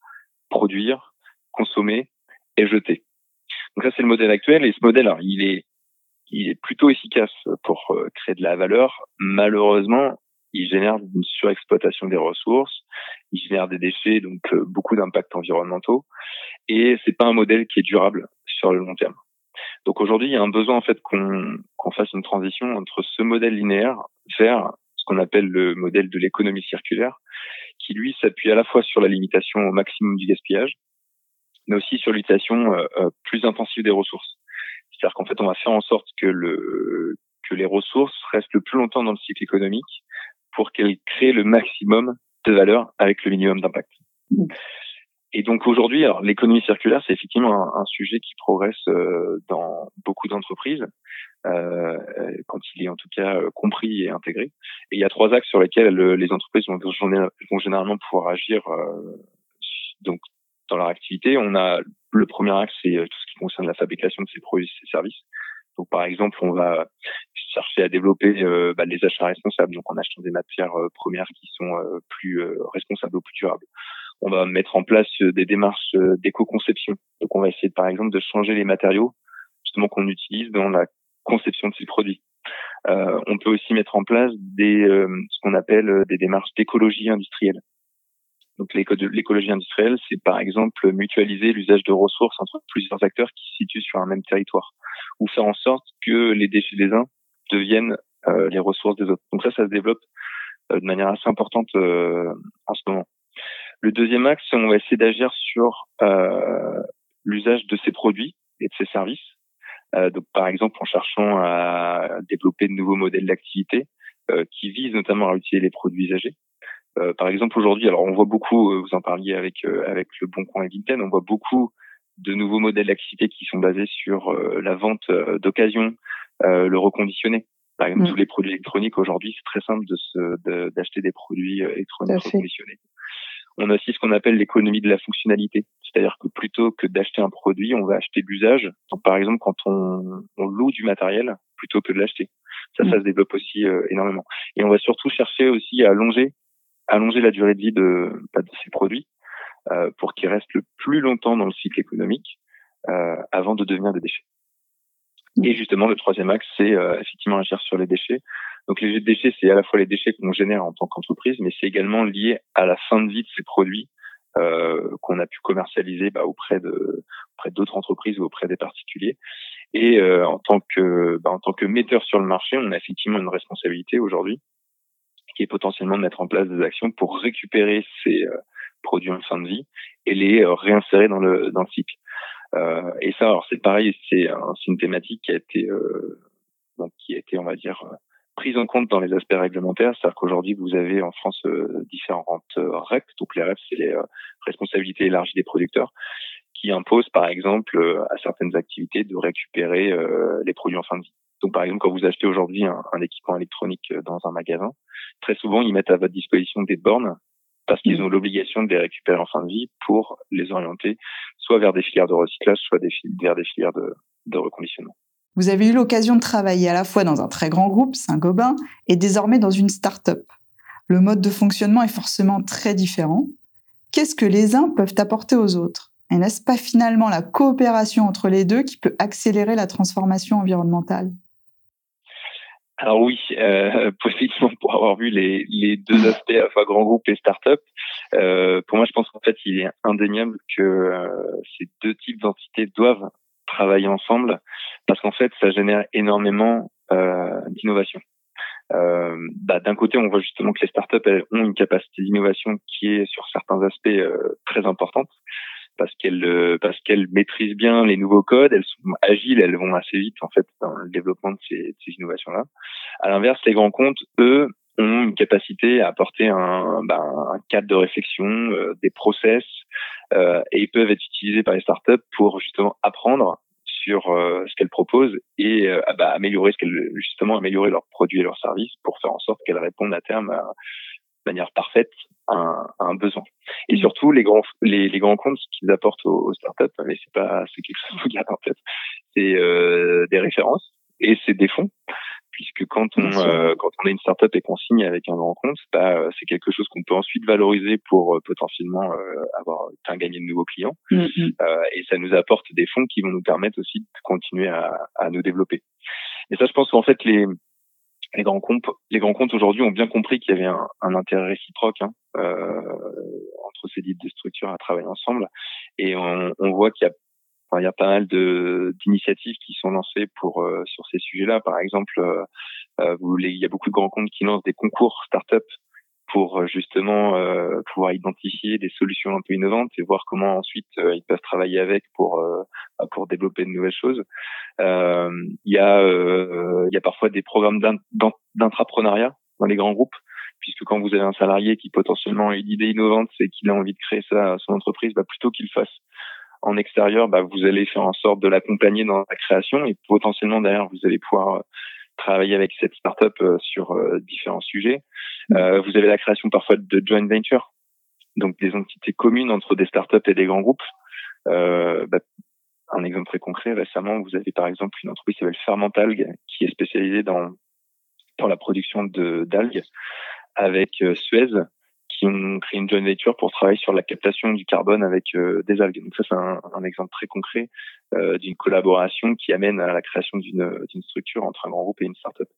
produire, consommer et jeter. Donc ça c'est le modèle actuel et ce modèle alors, il est est plutôt efficace pour euh, créer de la valeur. Malheureusement, il génère une surexploitation des ressources, il génère des déchets, donc euh, beaucoup d'impacts environnementaux, et c'est pas un modèle qui est durable sur le long terme. Donc aujourd'hui, il y a un besoin en fait qu'on fasse une transition entre ce modèle linéaire vers ce qu'on appelle le modèle de l'économie circulaire, qui lui s'appuie à la fois sur la limitation au maximum du gaspillage, mais aussi sur l'utilisation euh, plus intensive des ressources. C'est-à-dire qu'en fait, on va faire en sorte que le que les ressources restent le plus longtemps dans le cycle économique pour qu'elles créent le maximum de valeur avec le minimum d'impact. Et donc aujourd'hui, l'économie circulaire, c'est effectivement un, sujet qui progresse euh, dans beaucoup d'entreprises, euh, quand il est en tout cas euh, compris et intégré. Et il y a trois axes sur lesquels les entreprises vont, vont généralement pouvoir agir. donc dans leur activité, on a le premier axe, c'est tout ce qui concerne la fabrication de ces produits et ces services. Donc, par exemple, on va chercher à développer euh, bah, les achats responsables, donc en achetant des matières euh, premières qui sont euh, plus responsables ou plus durables. On va mettre en place des démarches d'éco-conception. Donc, on va essayer, par exemple, de changer les matériaux justement qu'on utilise dans la conception de ces produits. on peut aussi mettre en place des ce qu'on appelle des démarches d'écologie industrielle. Donc l'écologie industrielle, c'est par exemple mutualiser l'usage de ressources entre plusieurs acteurs qui se situent sur un même territoire, ou faire en sorte que les déchets des uns deviennent euh, les ressources des autres. Donc ça, ça se développe euh, de manière assez importante euh, en ce moment. Le deuxième axe, on va essayer d'agir sur l'usage de ces produits et de ces services. donc par exemple en cherchant à développer de nouveaux modèles d'activité qui visent notamment à utiliser les produits usagés. Euh, par exemple, aujourd'hui, alors on voit beaucoup, euh, vous en parliez avec euh, avec le Bon Coin et Vinted, on voit beaucoup de nouveaux modèles d'activité qui sont basés sur la vente d'occasion, le reconditionné. Par exemple, mm. tous les produits électroniques aujourd'hui, c'est très simple de d'acheter des produits électroniques reconditionnés. On a aussi ce qu'on appelle l'économie de la fonctionnalité, c'est-à-dire que plutôt que d'acheter un produit, on va acheter l'usage. par exemple, quand on, on, loue du matériel plutôt que de l'acheter. Ça, ça mm. se développe aussi énormément. Et on va surtout chercher aussi à allonger allonger la durée de vie de, bah, de ces produits euh, pour qu'ils restent le plus longtemps dans le cycle économique euh, avant de devenir des déchets. Et justement, le troisième axe, c'est euh, effectivement agir sur les déchets. Donc les déchets, c'est à la fois les déchets qu'on génère en tant qu'entreprise, mais c'est également lié à la fin de vie de ces produits euh, qu'on a pu commercialiser bah, auprès de auprès d'autres entreprises ou auprès des particuliers. Et euh, en tant que bah, en tant que metteur sur le marché, on a effectivement une responsabilité aujourd'hui qui est potentiellement de mettre en place des actions pour récupérer ces euh, produits en fin de vie et les euh, réinsérer dans le dans le cycle. Euh, et ça, c'est pareil, c'est une thématique qui a été donc qui a été, on va dire, prise en compte dans les aspects réglementaires. C'est-à-dire qu'aujourd'hui, vous avez en France différentes REP, donc les REP, c'est les responsabilités élargies des producteurs, qui imposent, par exemple, à certaines activités de récupérer les produits en fin de vie. Donc, par exemple, quand vous achetez aujourd'hui un, équipement électronique euh, dans un magasin, très souvent, ils mettent à votre disposition des bornes parce qu'ils mmh. ont l'obligation de les récupérer en fin de vie pour les orienter soit vers des filières de recyclage, soit des, vers des filières de, de reconditionnement. Vous avez eu l'occasion de travailler à la fois dans un très grand groupe, Saint-Gobain, et désormais dans une start-up. Le mode de fonctionnement est forcément très différent. Qu'est-ce que les uns peuvent apporter aux autres? Et n'est-ce pas finalement la coopération entre les deux qui peut accélérer la transformation environnementale? Alors oui, euh, possiblement pour avoir vu les, les deux aspects, à la fois grand groupe et start-up, euh, pour moi je pense qu'en fait il est indéniable que euh, ces deux types d'entités doivent travailler ensemble parce qu'en fait ça génère énormément euh, d'innovation. Euh, bah, D'un côté, on voit justement que les startups elles, ont une capacité d'innovation qui est sur certains aspects très importante parce qu'elles euh, parce qu'elles maîtrisent bien les nouveaux codes, elles sont agiles, elles vont assez vite en fait dans le développement de ces, ces innovations-là. À l'inverse, les grands comptes, eux, ont une capacité à apporter un, ben, un cadre de réflexion, euh, des process, euh, et ils peuvent être utilisés par les startups pour justement apprendre sur euh, ce qu'elles proposent et bah, améliorer ce qu'elles justement améliorer leurs produits et leurs services pour faire en sorte qu'elles répondent à terme à, manière parfaite un, un besoin. Et mm. surtout, les grands, les, les grands comptes, ce qu'ils apportent aux, startups, mais c'est pas, c'est quelque chose qu'il garder en tête. C'est euh, des références et c'est des fonds, puisque quand on euh, quand on est une startup et qu'on signe avec un grand compte, bah, c'est quelque chose qu'on peut ensuite valoriser pour euh, potentiellement euh, avoir un gagner de nouveaux clients. Mm, mm. et ça nous apporte des fonds qui vont nous permettre aussi de continuer à, à nous développer. Et ça, je pense qu'en fait les les grands comptes, les grands comptes aujourd'hui ont bien compris qu'il y avait un, un intérêt réciproque hein, euh, entre ces deux structures à travailler ensemble, et on, on voit qu'il y a il y a pas mal de d'initiatives qui sont lancées pour euh, sur ces sujets-là. Par exemple, euh, euh vous, il y a beaucoup de grands comptes qui lancent des concours start-up pour euh, justement euh, pouvoir identifier des solutions un peu innovantes et voir comment ensuite euh, ils peuvent travailler avec pour bah, pour développer de nouvelles choses. Il y a il y a parfois des programmes d'intrapreneuriat dans les grands groupes puisque quand vous avez un salarié qui potentiellement a une idée innovante et qu'il a envie de créer ça son entreprise, bah plutôt qu'il fasse en extérieur, bah vous allez faire en sorte de l'accompagner dans la création et potentiellement derrière vous allez pouvoir travailler avec cette startup euh, sur euh, différents sujets. Mm. Euh, vous avez la création parfois de joint ventures, donc des entités communes entre des startups et des grands groupes. Bah, un exemple très concret, récemment, vous avez par exemple une entreprise qui s'appelle Fermentalg, qui est spécialisée dans dans la production de d'algues, avec Suez, qui ont créé une joint venture pour travailler sur la captation du carbone avec euh, des algues. Donc ça, c'est un, exemple très concret euh, d'une collaboration qui amène à la création d'une structure entre un grand groupe et une start-up.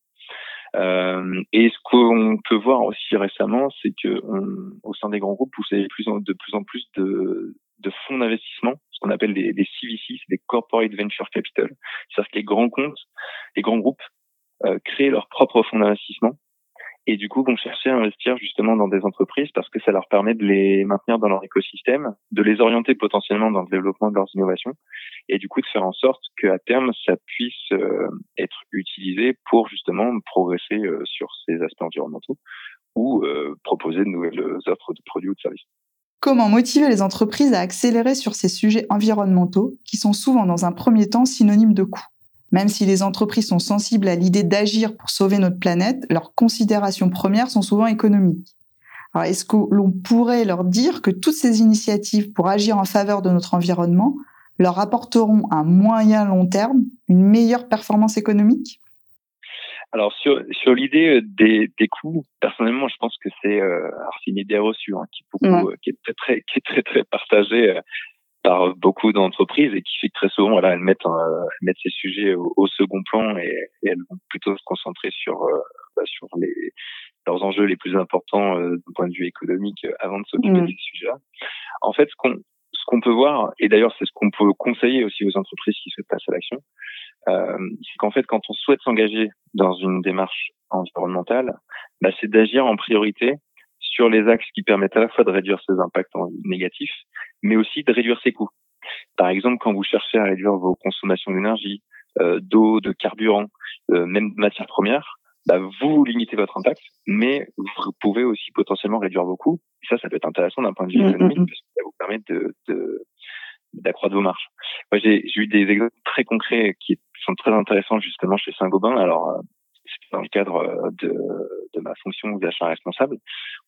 Euh, et ce qu'on peut voir aussi récemment, c'est que on, au sein des grands groupes, vous avez de plus en plus de, de fonds d'investissement, ce qu'on appelle des, des CVC, des Corporate Venture Capital. C'est-à-dire que les grands comptes, les grands groupes euh, créent leurs propres fonds d'investissement et du coup vont chercher à investir justement dans des entreprises parce que ça leur permet de les maintenir dans leur écosystème, de les orienter potentiellement dans le développement de leurs innovations et du coup de faire en sorte qu'à terme ça puisse euh, être utilisé pour justement progresser euh, sur ces aspects environnementaux ou euh, proposer de nouvelles offres de produits ou de services. Comment motiver les entreprises à accélérer sur ces sujets environnementaux qui sont souvent dans un premier temps synonymes de coûts? Même si les entreprises sont sensibles à l'idée d'agir pour sauver notre planète, leurs considérations premières sont souvent économiques. Alors, est-ce que l'on pourrait leur dire que toutes ces initiatives pour agir en faveur de notre environnement leur apporteront à moyen long terme une meilleure performance économique? Alors sur sur l'idée euh, des, des coûts, personnellement, je pense que c'est euh, une idée reçue hein, qui, beaucoup, euh, qui est très très qui est très très partagée. Euh, par beaucoup d'entreprises et qui fait que très souvent voilà, elles mettent euh, elles mettent ces sujets au, second plan et, elles vont plutôt se concentrer sur euh, bah, sur les leurs enjeux les plus importants euh, d'un point de vue économique avant de s'occuper mmh. de ces sujets-là. En fait, ce qu'on ce qu'on peut voir et d'ailleurs c'est ce qu'on peut conseiller aussi aux entreprises qui souhaitent passer à l'action, euh, c'est qu'en fait quand on souhaite s'engager dans une démarche environnementale, bah, c'est d'agir en priorité sur les axes qui permettent à la fois de réduire ses impacts négatifs, mais aussi de réduire ses coûts. Par exemple, quand vous cherchez à réduire vos consommations d'énergie, euh, d'eau, de carburant, euh, même de matières premières, bah, vous limitez votre impact, mais vous pouvez aussi potentiellement réduire vos coûts. Et ça, ça peut être intéressant d'un point de vue mmh, économique mmh, mmh. parce que ça vous permet de, de d'accroître vos marges. Moi, j'ai eu des exemples très concrets qui sont très intéressants justement chez Saint-Gobain. Alors, euh, dans le cadre euh, de, de ma fonction d'achat responsable.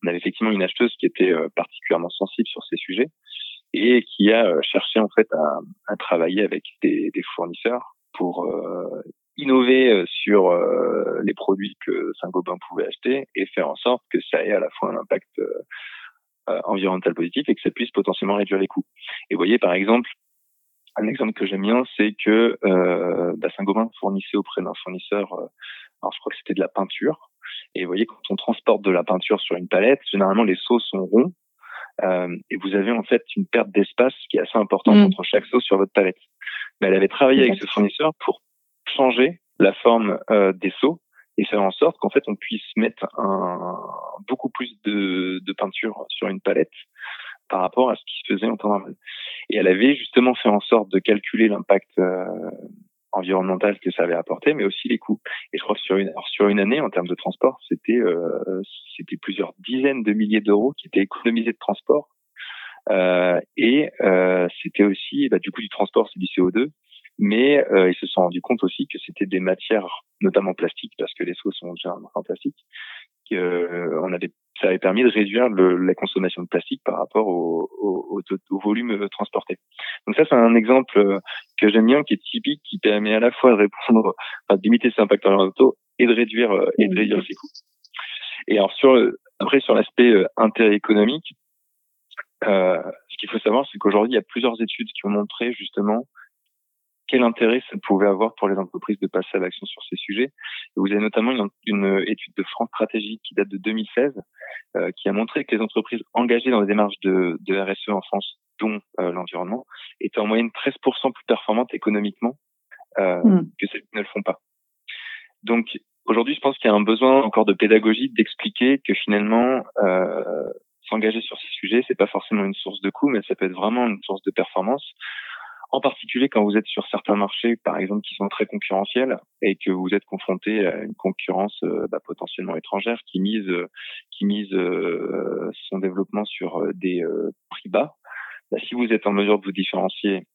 On avait effectivement une acheteuse qui était euh, particulièrement sensible sur ces sujets et qui a euh, cherché en fait à, à travailler avec des, des, fournisseurs pour innover sur les produits que Saint-Gobain pouvait acheter et faire en sorte que ça ait à la fois un impact environnemental positif et que ça puisse potentiellement réduire les coûts. Et vous voyez par exemple un exemple que j'aime bien, c'est que euh, bah, Saint-Gobain fournissait auprès d'un fournisseur alors je crois que c'était de la peinture. Et vous voyez, quand on transporte de la peinture sur une palette, généralement les seaux sont ronds. Euh, et vous avez en fait une perte d'espace qui est assez importante mm. entre chaque seau sur votre palette. Mais elle avait travaillé avec ce fournisseur pour changer la forme euh, des seaux et faire en sorte qu'en fait on puisse mettre un, beaucoup plus de, de peinture sur une palette par rapport à ce qui se faisait en temps normal. Et elle avait justement fait en sorte de calculer l'impact euh, environnemental que ça avait apporté, mais aussi les coûts. Et je crois que sur une, sur une année, en termes de transport, c'était euh, c'était plusieurs dizaines de milliers d'euros qui étaient économisés de transport. Euh, et euh, c'était aussi, bah, du coup, du transport, c'est du CO2. Mais euh, ils se sont rendus compte aussi que c'était des matières, notamment plastiques, parce que les seaux sont déjà en plastique. qu'on avait ça avait permis de réduire le, la consommation de plastique par rapport au, au, au, volume transporté. Donc ça, c'est un exemple que j'aime bien, qui est typique, qui permet à la fois de répondre, enfin, de limiter ses impacts environnementaux et de réduire et de réduire ses coûts. Et alors sur après sur l'aspect intérêt économique, euh, ce qu'il faut savoir, c'est qu'aujourd'hui, il y a plusieurs études qui ont montré justement quel intérêt ça pouvait avoir pour les entreprises de passer à l'action sur ces sujets. vous avez notamment une, une, étude de France Stratégie qui date de 2016, euh, qui a montré que les entreprises engagées dans les démarches de, de RSE en France, dont euh, l'environnement, étaient en moyenne 13% plus performantes économiquement euh, mmh. que celles qui ne le font pas. Donc aujourd'hui, je pense qu'il y a un besoin encore de pédagogie, d'expliquer que finalement, s'engager sur ces sujets, c'est pas forcément une source de coût, mais ça peut être vraiment une source de performance. En particulier quand vous êtes sur certains marchés, par exemple, qui sont très concurrentiels et que vous êtes confronté à une concurrence euh, bah, potentiellement étrangère qui mise, qui mise euh, son développement sur euh, des prix bas. Bah, si vous êtes en mesure de vous différencier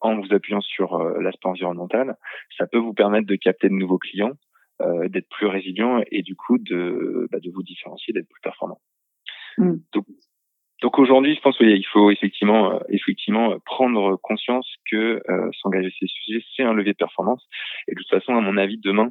en vous appuyant sur l'aspect environnemental, ça peut vous permettre de capter de nouveaux clients, d'être plus résilient et du coup de, bah, de vous différencier, d'être plus performant. Mm. Donc, donc aujourd'hui, je pense qu'il faut effectivement, euh, effectivement euh, prendre conscience que euh, s'engager sur ces sujets, c'est un levier de performance. Et de toute façon, à mon avis, demain,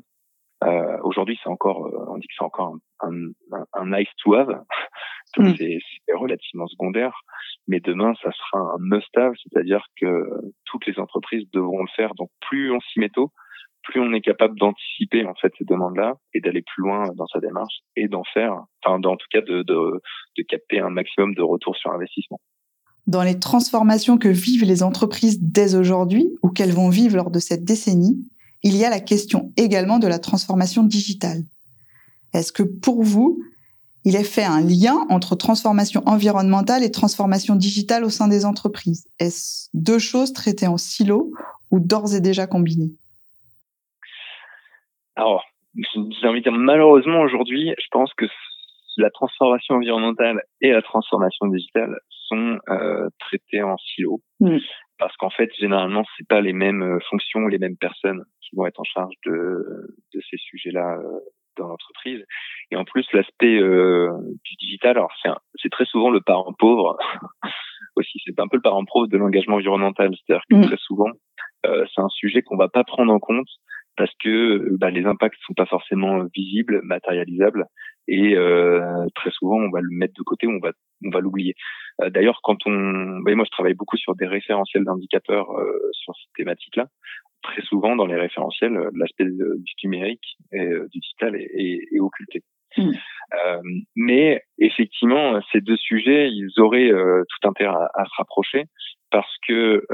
euh, aujourd'hui, c'est encore, on dit que c'est encore un, un, un, nice to have, donc mm. c'est relativement secondaire. Mais demain, ça sera un must-have, c'est-à-dire que toutes les entreprises devront le faire. Donc plus on s'y met tôt, plus on est capable d'anticiper en fait ces demandes-là et d'aller plus loin dans sa démarche et d'en faire, enfin en tout cas de, capter un maximum de retour sur investissement. Dans les transformations que vivent les entreprises dès aujourd'hui ou qu'elles vont vivre lors de cette décennie, il y a la question également de la transformation digitale. Est-ce que pour vous, il est fait un lien entre transformation environnementale et transformation digitale au sein des entreprises? Est-ce deux choses traitées en silo ou d'ores et déjà combinées? Alors, j'ai envie de dire malheureusement aujourd'hui, je pense que la transformation environnementale et la transformation digitale sont euh, traitées en silo. Mm. Parce qu'en fait, généralement, c'est pas les mêmes euh, fonctions, les mêmes personnes qui vont être en charge de, de ces sujets-là euh, dans l'entreprise. Et en plus, l'aspect euh, du digital, alors c'est très souvent le parent pauvre aussi. C'est un peu le parent pauvre de l'engagement environnemental. C'est-à-dire que mm. très souvent, euh, c'est un sujet qu'on va pas prendre en compte parce que bah, les impacts sont pas forcément visibles, matérialisables, et euh, très souvent on va le mettre de côté, on va on va l'oublier. Euh, d'ailleurs, quand on, bah, moi je travaille beaucoup sur des référentiels d'indicateurs euh, sur cette thématique-là. Très souvent dans les référentiels, l'aspect du numérique et du digital est, est, occulté. Mmh. mais effectivement, ces deux sujets, ils auraient tout intérêt à, à, se rapprocher parce que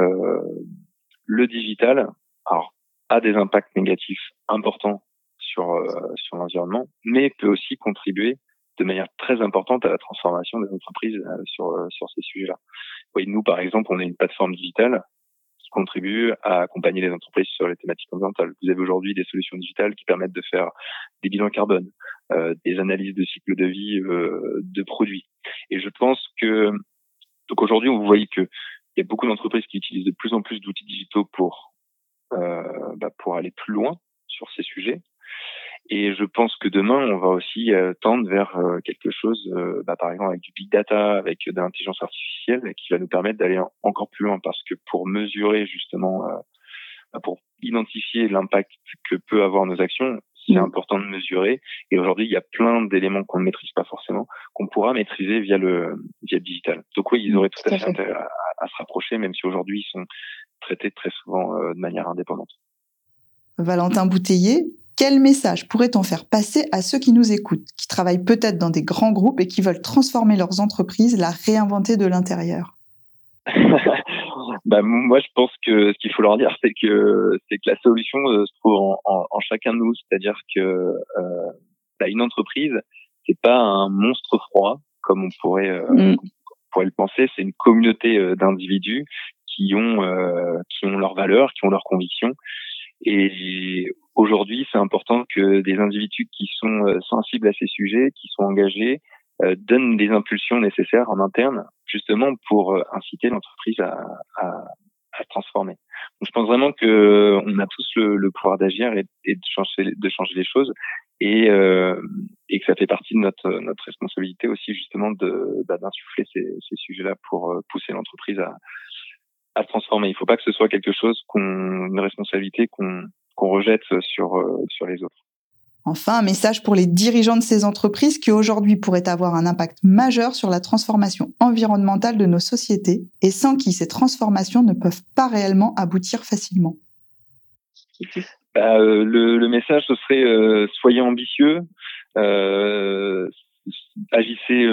le digital, alors a des impacts négatifs importants sur euh, sur l'environnement, mais peut aussi contribuer de manière très importante à la transformation des entreprises euh, sur euh, sur ces sujets-là. Oui, nous par exemple, on est une plateforme digitale qui contribue à accompagner les entreprises sur les thématiques environnementales. Vous avez aujourd'hui des solutions digitales qui permettent de faire des bilans carbone, euh, des analyses de cycle de vie euh, de produits. Et je pense que donc aujourd'hui, vous voyez que il y a beaucoup d'entreprises qui utilisent de plus en plus d'outils digitaux pour bah, pour aller plus loin sur ces sujets. Et je pense que demain, on va aussi euh, tendre vers euh, quelque chose, bah, par exemple avec du big data, avec de l'intelligence artificielle, qui va nous permettre d'aller encore plus loin, parce que pour mesurer justement, bah, pour identifier l'impact que peut avoir nos actions, c'est mmh. important de mesurer. Et aujourd'hui, il y a plein d'éléments qu'on ne maîtrise pas forcément, qu'on pourra maîtriser via le via le digital. Donc oui, ils mmh, auraient tout, à fait intérêt à, à, se rapprocher, même si aujourd'hui ils sont traités très souvent euh, de manière indépendante. Valentin Bouteiller, quel message pourrait-on faire passer à ceux qui nous écoutent, qui travaillent peut-être dans des grands groupes et qui veulent transformer leurs entreprises, la réinventer de l'intérieur? Bah, moi, je pense que ce qu'il faut leur dire, c'est que c'est que la solution euh, se trouve en, en, chacun de nous. C'est-à-dire que euh, bah, une entreprise, c'est pas un monstre froid comme on pourrait, euh, mm. pourrait le penser. C'est une communauté d'individus qui ont euh, qui ont leurs valeurs, qui ont leurs convictions. Et aujourd'hui, c'est important que des individus qui sont euh, sensibles à ces sujets, qui sont engagés, euh, donnent des impulsions nécessaires en interne, justement pour inciter l'entreprise à, à, transformer. Je pense vraiment que on a tous le, pouvoir d'agir et, de changer de changer les choses. et, que ça fait partie de notre, notre responsabilité aussi justement bah, d'insuffler ces, sujets-là pour pousser l'entreprise à, à transformer. Il ne faut pas que ce soit quelque chose qu'on une responsabilité qu'on qu'on rejette sur euh, sur les autres. Enfin, un message pour les dirigeants de ces entreprises qui aujourd'hui pourraient avoir un impact majeur sur la transformation environnementale de nos sociétés et sans qui ces transformations ne peuvent pas réellement aboutir facilement. Bah, euh, le, le, message, ce serait euh, soyez ambitieux, euh, agissez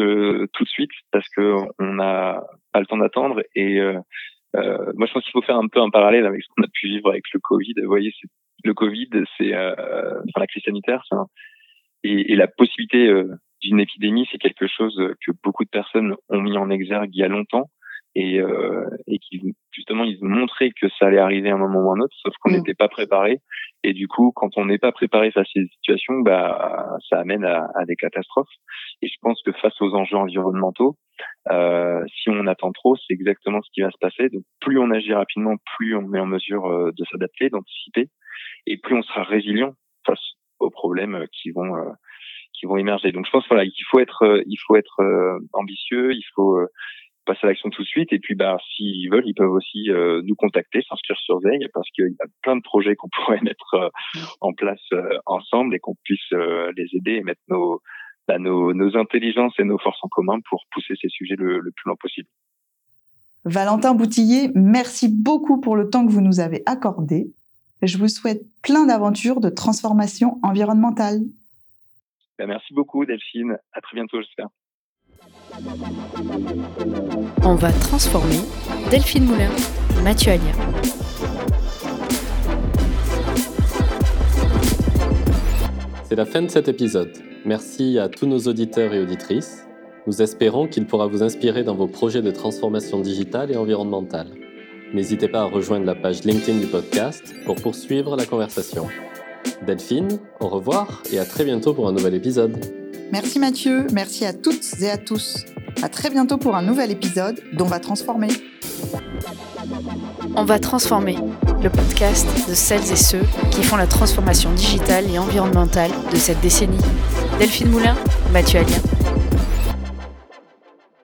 tout de suite parce que on n'a pas le temps d'attendre. Et euh, moi, je pense qu'il faut faire un peu un parallèle avec ce qu'on a pu vivre avec le Covid. Vous voyez, le Covid, c'est enfin la crise sanitaire, ça, et, et, la possibilité d'une épidémie, c'est quelque chose que beaucoup de personnes ont mis en exergue il y a longtemps et, euh, et qui justement ils montraient que ça allait arriver à un moment ou un autre, sauf qu'on mm. n'était pas préparé. Et du coup, quand on n'est pas préparé face à ces situations, bah ça amène à, à, des catastrophes. Et je pense que face aux enjeux environnementaux, euh, si on attend trop, c'est exactement ce qui va se passer. Donc plus on agit rapidement, plus on est en mesure euh, de s'adapter, d'anticiper, et plus on sera résilient face aux problèmes qui vont euh, qui vont émerger. Donc je pense voilà, il faut être euh, il faut être ambitieux, il faut passer à l'action tout de suite. Et puis, bah, s'ils veulent, ils peuvent aussi euh, nous contacter, s'inscrire sur Veille, parce qu'il y a plein de projets qu'on pourrait mettre euh, en place euh, ensemble et qu'on puisse les aider et mettre nos, bah, nos, nos, intelligences et nos forces en commun pour pousser ces sujets le, le plus loin possible. Valentin Boutillier, merci beaucoup pour le temps que vous nous avez accordé. Je vous souhaite plein d'aventures de transformation environnementale. Bah, merci beaucoup, Delphine. À très bientôt, j'espère. On va transformer Delphine Moulin, Mathieu Alia. C'est la fin de cet épisode. Merci à tous nos auditeurs et auditrices. Nous espérons qu'il pourra vous inspirer dans vos projets de transformation digitale et environnementale. N'hésitez pas à rejoindre la page LinkedIn du podcast pour poursuivre la conversation. Delphine, au revoir et à très bientôt pour un nouvel épisode. Merci Mathieu, merci à toutes et à tous. À très bientôt pour un nouvel épisode d'On va transformer. On va transformer, le podcast de celles et ceux qui font la transformation digitale et environnementale de cette décennie. Delphine Moulin, Mathieu Alien.